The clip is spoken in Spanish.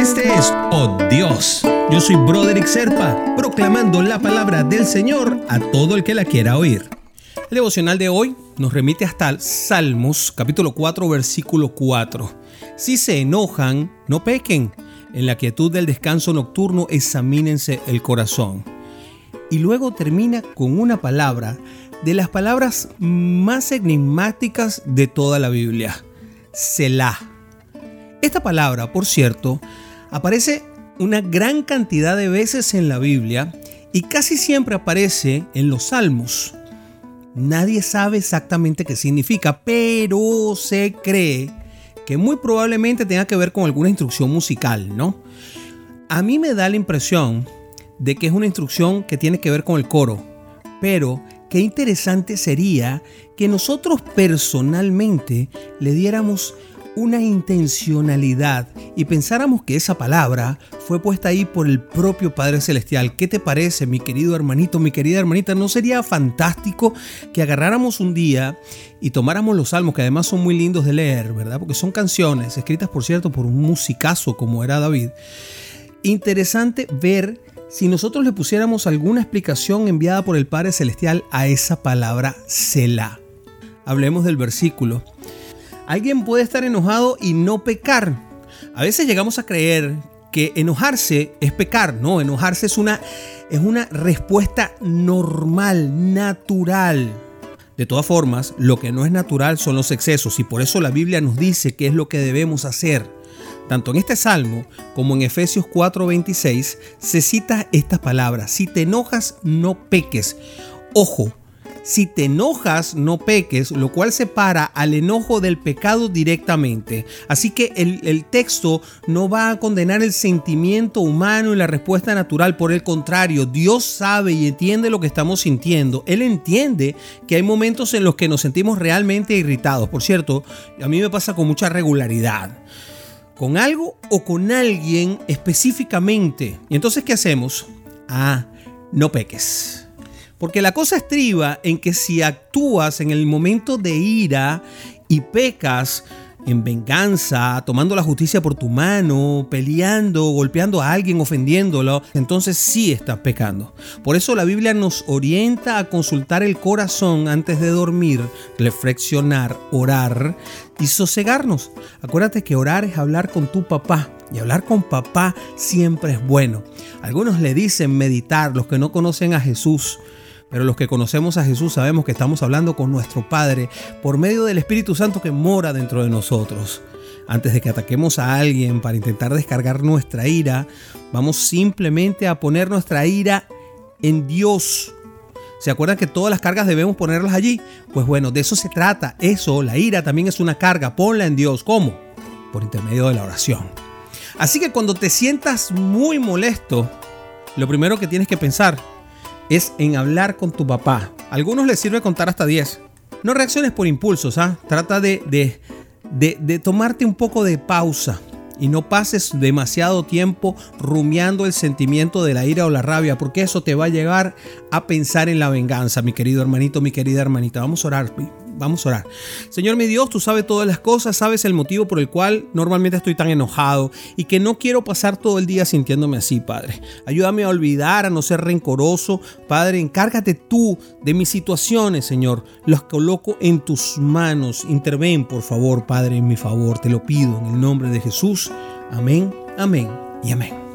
Este es Oh Dios. Yo soy Broderick Serpa, proclamando la palabra del Señor a todo el que la quiera oír. El devocional de hoy nos remite hasta Salmos, capítulo 4, versículo 4. Si se enojan, no pequen. En la quietud del descanso nocturno examínense el corazón. Y luego termina con una palabra de las palabras más enigmáticas de toda la Biblia, Selah. Esta palabra, por cierto, aparece una gran cantidad de veces en la Biblia y casi siempre aparece en los salmos. Nadie sabe exactamente qué significa, pero se cree que muy probablemente tenga que ver con alguna instrucción musical, ¿no? A mí me da la impresión de que es una instrucción que tiene que ver con el coro, pero qué interesante sería que nosotros personalmente le diéramos una intencionalidad y pensáramos que esa palabra fue puesta ahí por el propio Padre Celestial. ¿Qué te parece, mi querido hermanito, mi querida hermanita? ¿No sería fantástico que agarráramos un día y tomáramos los salmos, que además son muy lindos de leer, ¿verdad? Porque son canciones escritas, por cierto, por un musicazo como era David. Interesante ver si nosotros le pusiéramos alguna explicación enviada por el Padre Celestial a esa palabra Selah. Hablemos del versículo. Alguien puede estar enojado y no pecar. A veces llegamos a creer que enojarse es pecar, no, enojarse es una, es una respuesta normal, natural. De todas formas, lo que no es natural son los excesos y por eso la Biblia nos dice qué es lo que debemos hacer. Tanto en este salmo como en Efesios 4:26 se cita estas palabras, si te enojas no peques. Ojo, si te enojas, no peques, lo cual separa al enojo del pecado directamente. Así que el, texto no va a condenar el sentimiento humano y la respuesta natural. Por el contrario, Dios sabe y entiende lo que estamos sintiendo. Él entiende que hay momentos en los que nos sentimos realmente irritados. Por cierto, a mí me pasa con mucha regularidad con algo o con alguien específicamente. ¿Y entonces qué hacemos? Ah, no peques. Porque la cosa estriba en que si actúas en el momento de ira y pecas en venganza, tomando la justicia por tu mano, peleando, golpeando a alguien, ofendiéndolo, entonces sí estás pecando. Por eso la Biblia nos orienta a consultar el corazón antes de dormir, reflexionar, orar y sosegarnos. Acuérdate que orar es hablar con tu papá. Y hablar con papá siempre es bueno. Algunos le dicen meditar, los que no conocen a Jesús. Pero los que conocemos a Jesús sabemos que estamos hablando con nuestro Padre por medio del Espíritu Santo que mora dentro de nosotros. Antes de que ataquemos a alguien para intentar descargar nuestra ira, vamos simplemente a poner nuestra ira en Dios. ¿Se acuerdan que todas las cargas debemos ponerlas allí? Pues bueno, de eso se trata. Eso, la ira también es una carga. Ponla en Dios. ¿Cómo? Por intermedio de la oración. Así que cuando te sientas muy molesto, lo primero que tienes que pensar es en hablar con tu papá. A algunos les sirve contar hasta 10. No reacciones por impulsos, ¿ah? Trata de, de, de, de tomarte un poco de pausa y no pases demasiado tiempo rumiando el sentimiento de la ira o la rabia, porque eso te va a llevar a pensar en la venganza, mi querido hermanito, mi querida hermanita. Vamos a orar. Vamos a orar. Señor mi Dios, tú sabes todas las cosas, sabes el motivo por el cual normalmente estoy tan enojado y que no quiero pasar todo el día sintiéndome así, Padre. Ayúdame a olvidar, a no ser rencoroso. Padre, encárgate tú de mis situaciones, Señor. Los coloco en tus manos. Interven, por favor, Padre, en mi favor. Te lo pido en el nombre de Jesús. Amén, amén y amén.